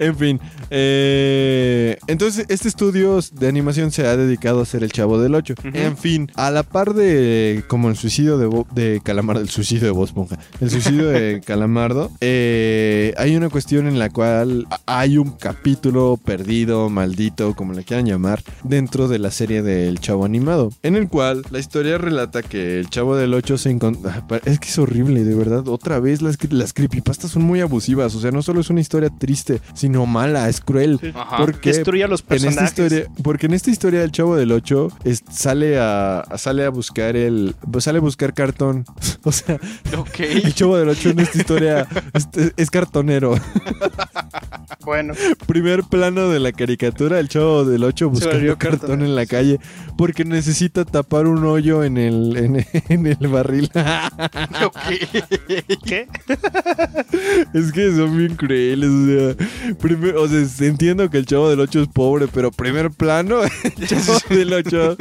[laughs] en fin. eh, entonces, este estudio de animación se ha dedicado a hacer el Chavo del 8. Ujú. En fin, a la par de como el suicidio de, Bo- de Calamardo, el suicidio de Bob Esponja, el suicidio de [laughs] Calamardo, eh, hay una cuestión en la cual hay un capítulo perdido, maldito, como le quieran llamar, dentro de la serie del Chavo animado, en el cual la historia relata que el Chavo del 8 se encontró... Es que es horrible, de verdad. Otra vez las, las creepypastas son muy abusivas, o sea, no solo es una historia triste, sino mala, es cruel. Ajá. Porque Destruye a los en esta personajes. historia, porque en esta historia el chavo del 8 es- sale a sale a buscar el pues, sale a buscar cartón. [laughs] O sea, el chavo del 8 en esta historia es, es cartonero. Bueno, Primer plano de la caricatura, el chavo del 8 buscando cartón en la calle porque necesita tapar un hoyo en el en, [laughs] en el barril. [laughs] ¿qué? Es que son bien crueles, o sea, primer- o sea, entiendo que el chavo del 8 es pobre, pero primer plano, [laughs] el chavo del 8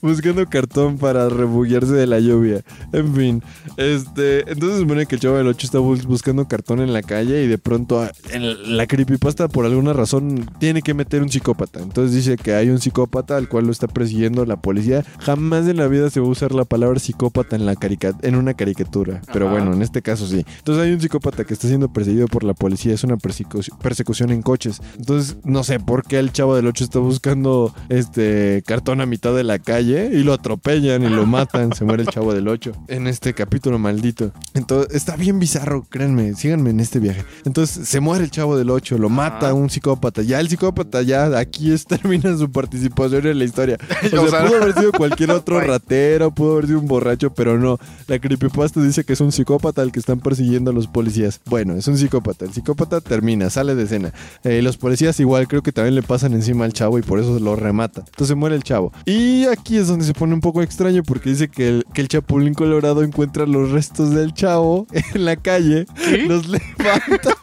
buscando cartón para refugiarse de la lluvia. En fin, este, entonces se supone que el chavo del 8 está bus- buscando cartón en la calle y de pronto en la creepypasta por alguna razón tiene que meter un psicópata. Entonces dice que hay un psicópata al cual lo está persiguiendo la policía. Jamás en la vida se va a usar la palabra psicópata en la carica- en una caricatura, pero Ajá. bueno, en este caso sí. Entonces hay un psicópata que está siendo perseguido por la policía, es una persecu- persecución en coches. Entonces, no sé por qué el chavo del 8 está buscando este cartón a mitad de la calle y lo atropellan y lo matan, se muere el chavo del 8 en este capítulo maldito. Entonces, está bien bizarro, créanme, síganme en este viaje. Entonces, se muere el chavo del 8, lo mata un psicópata. Ya el psicópata ya aquí es, [laughs] termina su participación en la historia. O [laughs] O sea, sea- pudo haber sido cualquier [laughs] otro ratero, pudo haber sido un borracho, pero no. La creepypasta dice que es un psicópata al que están persiguiendo los policías. Bueno, es un psicópata. El psicópata termina, sale de escena. Eh, los policías igual creo que también le pasan encima al chavo y por eso lo remata. Entonces muere el chavo. Y aquí es donde se pone un poco extraño porque dice que el, que el chapulín colorado encuentra los restos del chavo en la calle, los levanta.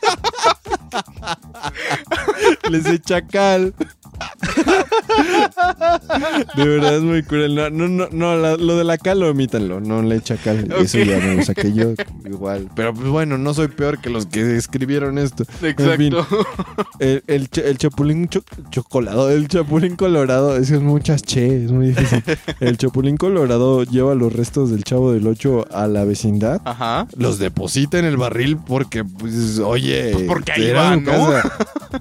Les echa cal. [laughs] De verdad es muy cruel. No, no, no, no, la- lo de la cal, omítanlo. No le echa cal. Eso ya me lo saqué yo [laughs] igual. Pero pues bueno, no soy peor que los que escribieron esto. En fin, Exacto. el, el, cha- el chapulín cho- chocolado, el chapulín colorado, es que es muchas che, es muy difícil. [laughs] El chapulín colorado lleva los restos del chavo del 8 a la vecindad. Ajá. Los deposita en el barril porque, pues, oye, Pues porque ahí era va, su ¿no? casa.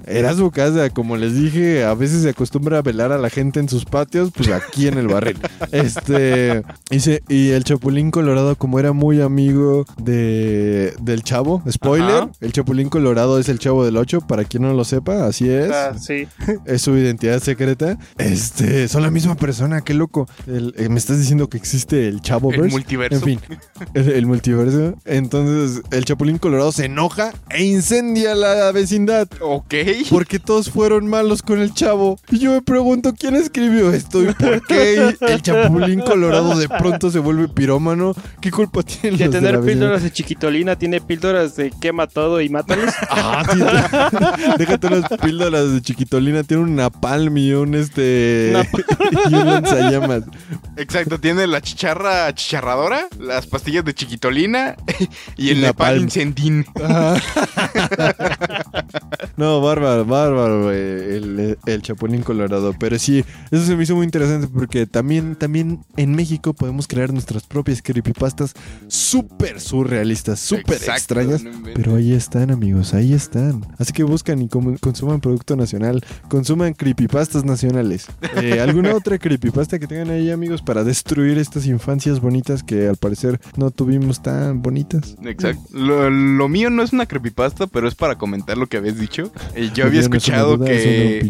Era su casa. Como les dije, a veces se acostumbra a velar a la gente en sus patios, pues aquí en el barril. [laughs] Este, y, se- y el Chapulín Colorado, como era muy amigo de, del chavo, spoiler, Ajá. el Chapulín Colorado es el chavo del 8, para quien no lo sepa, así es. Ah, sí. [laughs] Es su identidad secreta. Este, son la misma persona, qué loco. El- eh, me estás diciendo que existe el chavo El multiverso. En fin, el, el multiverso. Entonces, el Chapulín Colorado se enoja e incendia la vecindad. Ok. Porque todos fueron malos con el chavo. Y yo me pregunto quién escribió esto y por qué el Chapulín Colorado de pronto se vuelve pirómano. ¿Qué culpa tienen De los tener píldoras de chiquitolina, tiene píldoras de quema todo y mátalos. [laughs] Ah, sí. Déjate unas píldoras de chiquitolina. Tiene un napalm y un este. [laughs] y un lanzallamas. Exacto, tiene la chicharra chicharradora, las pastillas de chiquitolina [laughs] y el Y Nepal napalm. incendín. Ajá. No, bárbaro, bárbaro. güey. El, el Chapulín Chapulín Colorado. Pero sí, eso se me hizo muy interesante porque también, también en México podemos crear nuestras propias creepypastas súper surrealistas, súper extrañas. Pero ahí están, amigos, ahí están. Así que buscan y consuman producto nacional, consuman creepypastas nacionales. Eh, [laughs] ¿Alguna otra creepypasta que tengan ahí, amigos, para destruir estas infancias bonitas que al parecer no tuvimos tan bonitas? Exacto. Lo, lo mío no es una creepypasta, pero es para comentar lo que habías dicho. Eh, yo había no es escuchado que.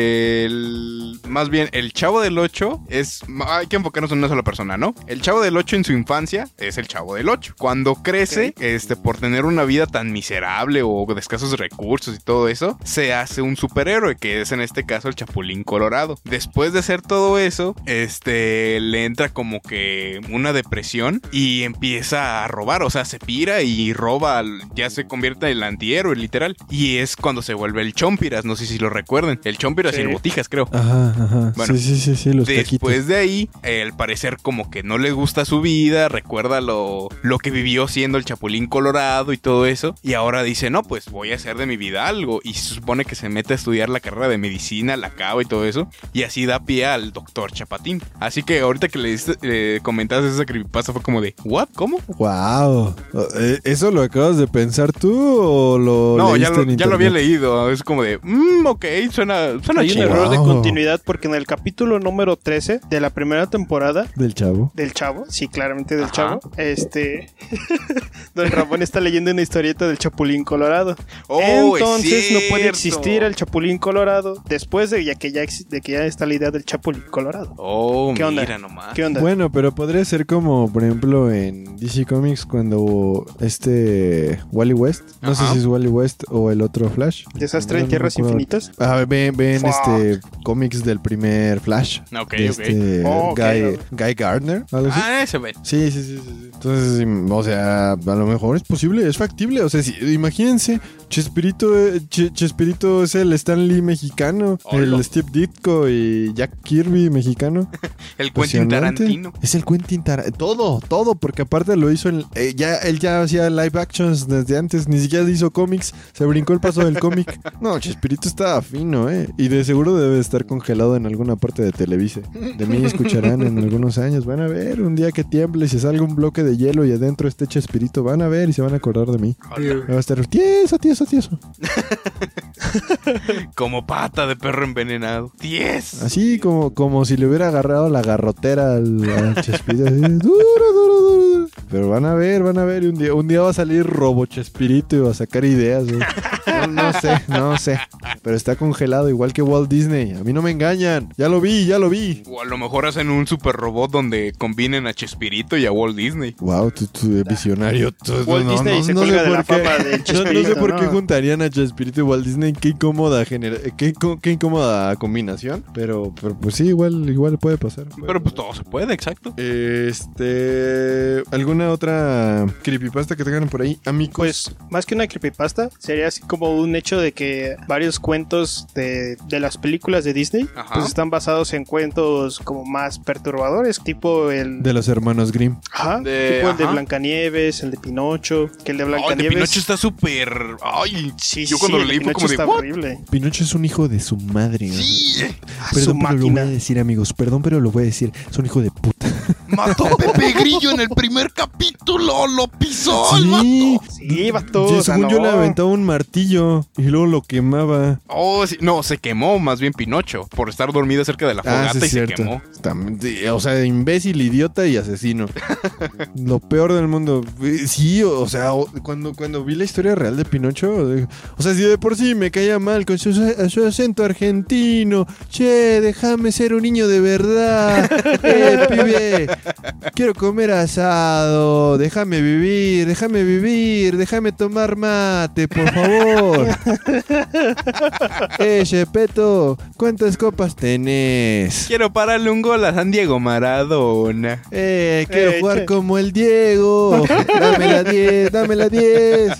Que el, más bien el chavo del 8 es... Hay que enfocarnos en una sola persona, ¿no? El chavo del 8 en su infancia es el chavo del 8. Cuando crece, este, por tener una vida tan miserable o de escasos recursos y todo eso, se hace un superhéroe, que es en este caso el Chapulín Colorado. Después de hacer todo eso, este, le entra como que una depresión y empieza a robar, o sea, se pira y roba, ya se convierte en el antihéroe, literal. Y es cuando se vuelve el Chompiras, no sé si lo recuerden, el Chompiras El Botijas, creo. Ajá, ajá. Bueno, sí, sí, sí, sí, los Después de ahí, eh, al parecer como que no le gusta su vida, recuerda lo, lo que vivió siendo el Chapulín Colorado y todo eso, y ahora dice, no, pues voy a hacer de mi vida algo, y se supone que se mete a estudiar la carrera de medicina, la acaba y todo eso, y así da pie al doctor Chapatín. Así que ahorita que le diste- eh, comentaste esa creepypasta fue como de, ¿what? ¿Cómo? Wow. Eh, ¿Eso lo acabas de pensar tú o lo No, ya lo, en ya lo había leído, es como de, mmm, ok, suena, suena Hay un error de continuidad porque en el capítulo número 13 de la primera temporada Del chavo. del chavo, sí, claramente del Ajá. chavo, este, [laughs] Don Ramón está leyendo una historieta del Chapulín Colorado. Oh, es Entonces no puede existir el Chapulín Colorado después de ya que ya, de que ya está la idea del Chapulín Colorado. Oh, ¿Qué onda? mira nomás. ¿Qué onda? Bueno, pero podría ser como, por ejemplo, en DC Comics cuando este Wally West, no Ajá. sé si es Wally West o el otro Flash. Desastre No, en no Tierras acuerdo. Infinitas. Ah, ven, ven. Este cómics del primer Flash. Ok, de este Oh, ok, Guy. Guy Gardner, algo así. Ah, ese ve. Sí, sí, sí. Entonces, o sea, a lo mejor es posible, es factible. O sea, si- imagínense, Chespirito, eh, Che- Chespirito es el Stan Lee mexicano, Hola. el Steve Ditko y Jack Kirby mexicano. [laughs] El Quentin. Tarantino. Es el Quentin Tarantino. Todo, todo, porque aparte lo hizo en. eh, ya, él ya hacía live actions desde antes, ni siquiera hizo cómics, se brincó el paso del cómic. [laughs] No, Chespirito estaba fino, ¿eh? Y de seguro debe estar congelado en alguna parte de Televisa. De mí escucharán en algunos años. Van a ver un día que tiemble y se salga un bloque de hielo y adentro esté Chespirito. Van a ver y se van a acordar de mí. Va a estar tieso, tieso, tieso. [laughs] Como pata de perro envenenado. 10. Así como, como si le hubiera agarrado la garrotera al, al Chespirito. así, duro, duro, duro. Pero van a ver, van a ver. Y un día, un día va a salir Robo Chespirito y va a sacar ideas. no sé, no sé. Pero está congelado igual que Walt Disney. A mí no me engañan. Ya lo vi, ya lo vi. O a lo mejor hacen un super robot donde combinen a Chespirito y a Walt Disney. Wow, tú, tú, visionario. Tú- Walt no, Disney no- se no de la qué- fama del [laughs] No, no sé Chespirito, por qué juntarían a Chespirito y Walt Disney. Qué incómoda genera qué, qué incómoda combinación. Pero, pero pues sí, igual, igual puede pasar. Pero pues todo se puede, exacto. Este. ¿Alguna otra creepypasta que tengan por ahí? Amigos. Pues más que una creepypasta, sería así como un hecho de que varios cuentos de, de las películas de Disney Ajá. pues están basados en cuentos como más perturbadores, tipo el De los hermanos Grimm. Ajá, De- tipo el de ajá. Blancanieves, el de Pinocho, que el de Oh, el de Blancanieves Pinocho está súper. Ay, Sí, yo sí, cuando sí, lo leí fue Pinocho como de. horrible. Pinocho es un hijo de su madre. Sí, Su Perdón, pero lo voy a decir, amigos. Perdón, pero lo voy a decir. Es un hijo de puta. Mató a Pepe Grillo en el primer capítulo. Lo pisó el Sí. vato. Sí, vato. Sí, o sea, según yo no. le aventaba un martillo y luego lo quemaba. Oh, sí, no, se quemó más bien Pinocho por estar dormido cerca de la fogata Ah, sí, y se quemó. O sea, imbécil, idiota y asesino. [laughs] Lo peor del mundo. Eh, Sí, o sea, cuando, cuando vi la historia real de Pinocho, o sea, si de por sí me caía mal con su, su acento argentino, che, déjame ser un niño de verdad, [laughs] eh, pibe, quiero comer asado, déjame vivir, déjame vivir, déjame tomar mate, por favor. [laughs] eh, Shepeto, ¿cuántas copas tenés? Quiero pararle un gol a San Diego Maradona. Eh, quiero Eh, jugar che. como el Diego. Dame la 10, dame la 10.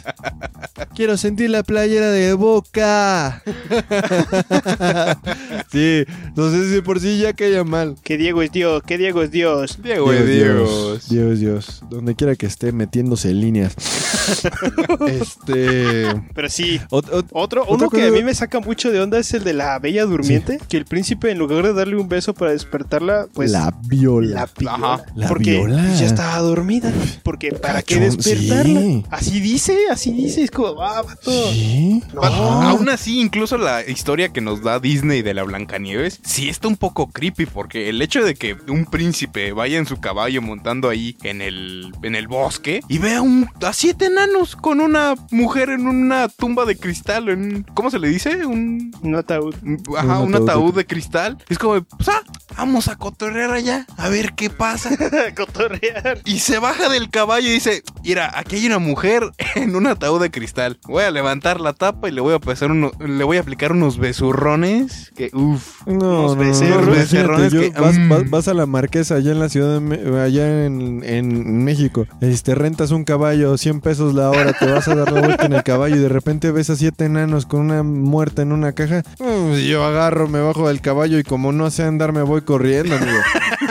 Quiero sentir la playera de boca. [laughs] sí, no sé si por sí ya caía mal. Que Diego es Dios, que Diego es Dios. Diego es Dios. Dios es Dios. Donde quiera que esté metiéndose en líneas. [laughs] este. Pero sí. ot- ot- Otro, uno que cosa- a mí me saca mucho de onda es el de la bella durmiente. Que el príncipe, en lugar de darle un beso para despertarla, pues. la viola. la viola. Ajá. La porque viola. ya estaba dormida. Porque ¿para qué despertarla? sí. Así dice, así dice. Es como, ah, vato. ¿Sí? No. Pa- Aún así, incluso la historia que nos da Disney de la Blancanieves, sí está un poco creepy, porque el hecho de que un príncipe vaya en su caballo montando ahí en el, en el bosque y vea un, a siete enanos con una mujer en una tumba de cristal, en, ¿cómo se le dice? Un, Un ataúd. ajá, Un un, ataúd de- ataúd de cristal. Es como, pues, ah, vamos a cotorrear allá, a ver qué pasa. [laughs] Cotorrear. Y se baja del caballo y dice, mira, aquí hay una mujer [laughs] en un ataúd de cristal. Voy a levantar la tapa y le voy a pasar uno, le voy a aplicar unos besurrones que uff. No, Unos no, no, becerros. no, becerrones imagínate, yo- que, vas, mm. vas- vas a la Marquesa allá en la ciudad de allá en, en México, este rentas un caballo, 100 pesos la hora, te vas a dar la vuelta en el caballo y de repente ves a siete enanos con una muerta en una caja. mm, yo agarro, me bajo del caballo y como no sé andar me voy corriendo, amigo. [laughs]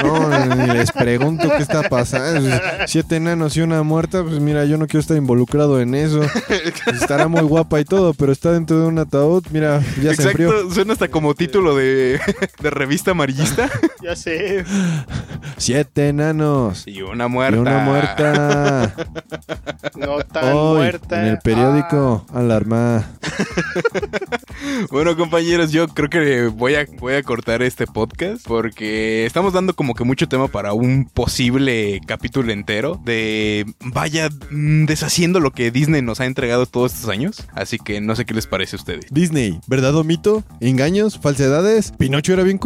No, les pregunto qué está pasando. Siete enanos y una muerta, pues mira, yo no quiero estar involucrado en eso. Estará muy guapa y todo, pero está dentro de un ataúd, mira, ya se enfrió. Exacto, suena hasta como título de, de revista amarillista. Ya sé. Siete enanos. Y una muerta. Y una muerta. No tan Hoy, muerta. En el periódico, alarma. Bueno, compañeros, yo creo que voy a, voy a cortar este podcast porque estamos dando como que mucho tema para un posible capítulo entero de vaya mm, deshaciendo lo que Disney nos ha entregado todos estos años. Así que no sé qué les parece a ustedes. Disney, ¿verdad o mito? ¿Engaños? ¿Falsedades? ¿Pinocho era bien?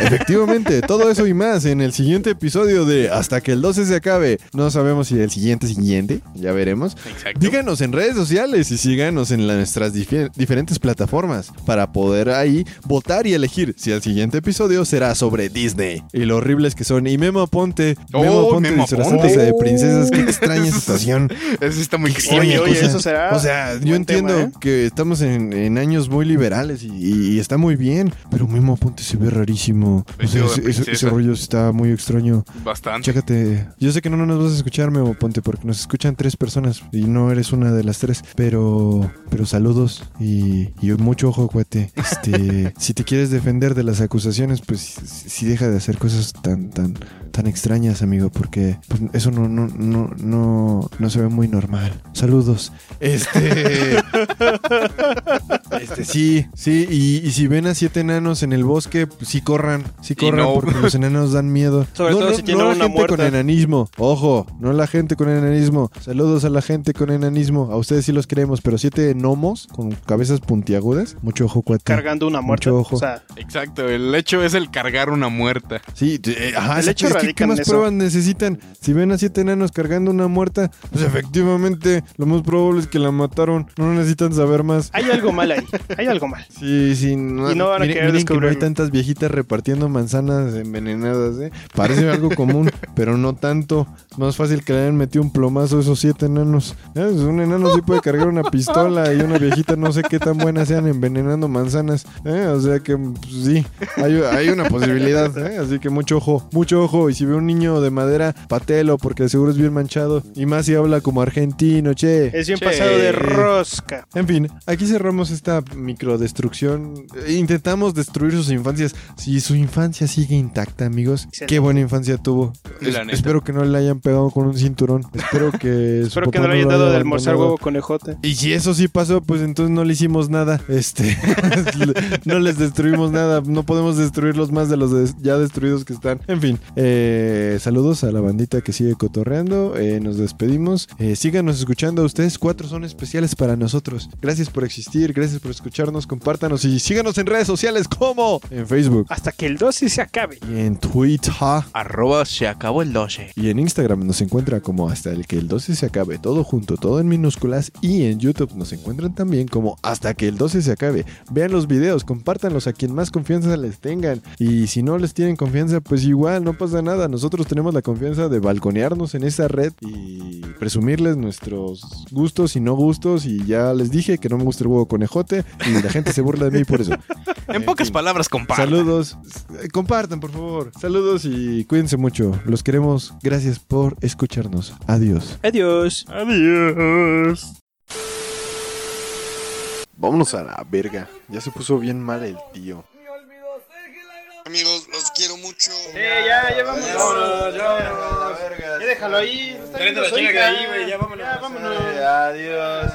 Efectivamente, [laughs] todo eso y más en el siguiente episodio de Hasta que el 12 se acabe. No sabemos si el siguiente siguiente, ya veremos. Exacto. Díganos en redes sociales y síganos en la- nuestras diferentes plataformas para poder ahí votar y elegir si el siguiente episodio será sobre Disney. Y lo horribles que son. Y Memo Ponte, Memo Oh, Ponte Memo disfrazándose Aponte. de princesas. Qué [laughs] extraña situación. Eso está muy extraña Oye, cosa. eso será. O sea, yo entiendo tema, ¿eh? que estamos en, en años muy liberales y, y está muy bien, pero Memo Ponte se ve rarísimo. O sea, Vestido de ese, rollo está muy extraño. Bastante. Chécate. Yo sé que no nos vas a escuchar, Memo Ponte, porque nos escuchan tres personas y no eres una de las tres, pero pero saludos y, y mucho ojo, cuate. Este, [laughs] si te quieres defender de las acusaciones, pues si deja de hacer cosas tan tan tan extrañas, amigo, porque pues, eso no no no no no se ve muy normal. Saludos. Este [laughs] Este sí, sí, y, y si ven a siete enanos en el bosque, pues sí corran, sí corran no. porque los enanos dan miedo. Sobre no, todo no, si tienen no la una gente muerta. con enanismo. Ojo, no la gente con enanismo. Saludos a la gente con enanismo. A ustedes sí los queremos, pero siete gnomos con cabezas puntiagudas. Mucho ojo, cuate. Cargando una muerta. Mucho ojo. O sea, Exacto, el hecho es el cargar una muerta. Sí, eh, ajá, El hecho es que, ¿qué más eso. pruebas necesitan? Si ven a siete enanos cargando una muerta, pues efectivamente lo más probable es que la mataron. No necesitan saber más. hay algo mal ahí. Hay algo mal. Sí, sí. No, Y no van a miren, querer miren que no hay tantas viejitas repartiendo manzanas envenenadas, ¿eh? Parece algo común, [laughs] pero no tanto. Más fácil que le hayan metido un plomazo a esos siete enanos. ¿Eh? Pues Un enano sí puede cargar una pistola y una viejita no sé qué tan buenas sean envenenando manzanas. ¿eh? O sea que pues, sí, hay, hay una posibilidad. ¿eh? Así que mucho ojo, mucho ojo. Y si ve un niño de madera, patelo, porque seguro es bien manchado. Y más si habla como argentino, che. Es bien Che. pasado de rosca. En fin, aquí cerramos esta microdestrucción. Eh, Intentamos destruir sus infancias. Si su infancia sigue intacta, amigos, Excelente. qué buena infancia tuvo. Es- espero que no le hayan pegado con un cinturón. Espero que. [laughs] Espero que no le hayan dado de almorzar huevo conejote. Y si eso sí pasó, pues entonces no le hicimos nada. Este, [laughs] no les destruimos nada. No podemos destruirlos más de los des- ya destruidos que están. En fin, eh, saludos a la bandita que sigue cotorreando. Eh, nos despedimos. Eh, síganos escuchando. Ustedes cuatro son especiales para nosotros. Gracias por existir. Gracias por escucharnos. Compártanos y síganos en redes sociales como en Facebook Hasta que el 12 se acabe. y en Twitter. Arroba se acabó el 12. Y en Instagram nos encuentra como hasta el que el 12 se acabe, todo junto, todo en minúsculas. Y en YouTube nos encuentran también como hasta que el 12 se acabe. Vean los videos, compártanlos a quien más confianza les tengan. Y si no les tienen confianza, pues igual, no pasa nada. Nosotros tenemos la confianza de balconearnos en esa red y presumirles nuestros gustos y no gustos. Y ya les dije que no me gusta el huevo conejote. jote y la gente se burla de mí por eso. En pocas palabras, compadre. Saludos, compartan por favor. Saludos y cuídense mucho. Los queremos. Gracias por escucharnos. Adiós. Adiós. Adiós. Vámonos a la verga. Ya se puso bien mal el tío. Amigos, los quiero mucho. Eh, ya, ya vámonos. Vámonos, ya, Ya déjalo ahí. Está. Ya vámonos. Adiós.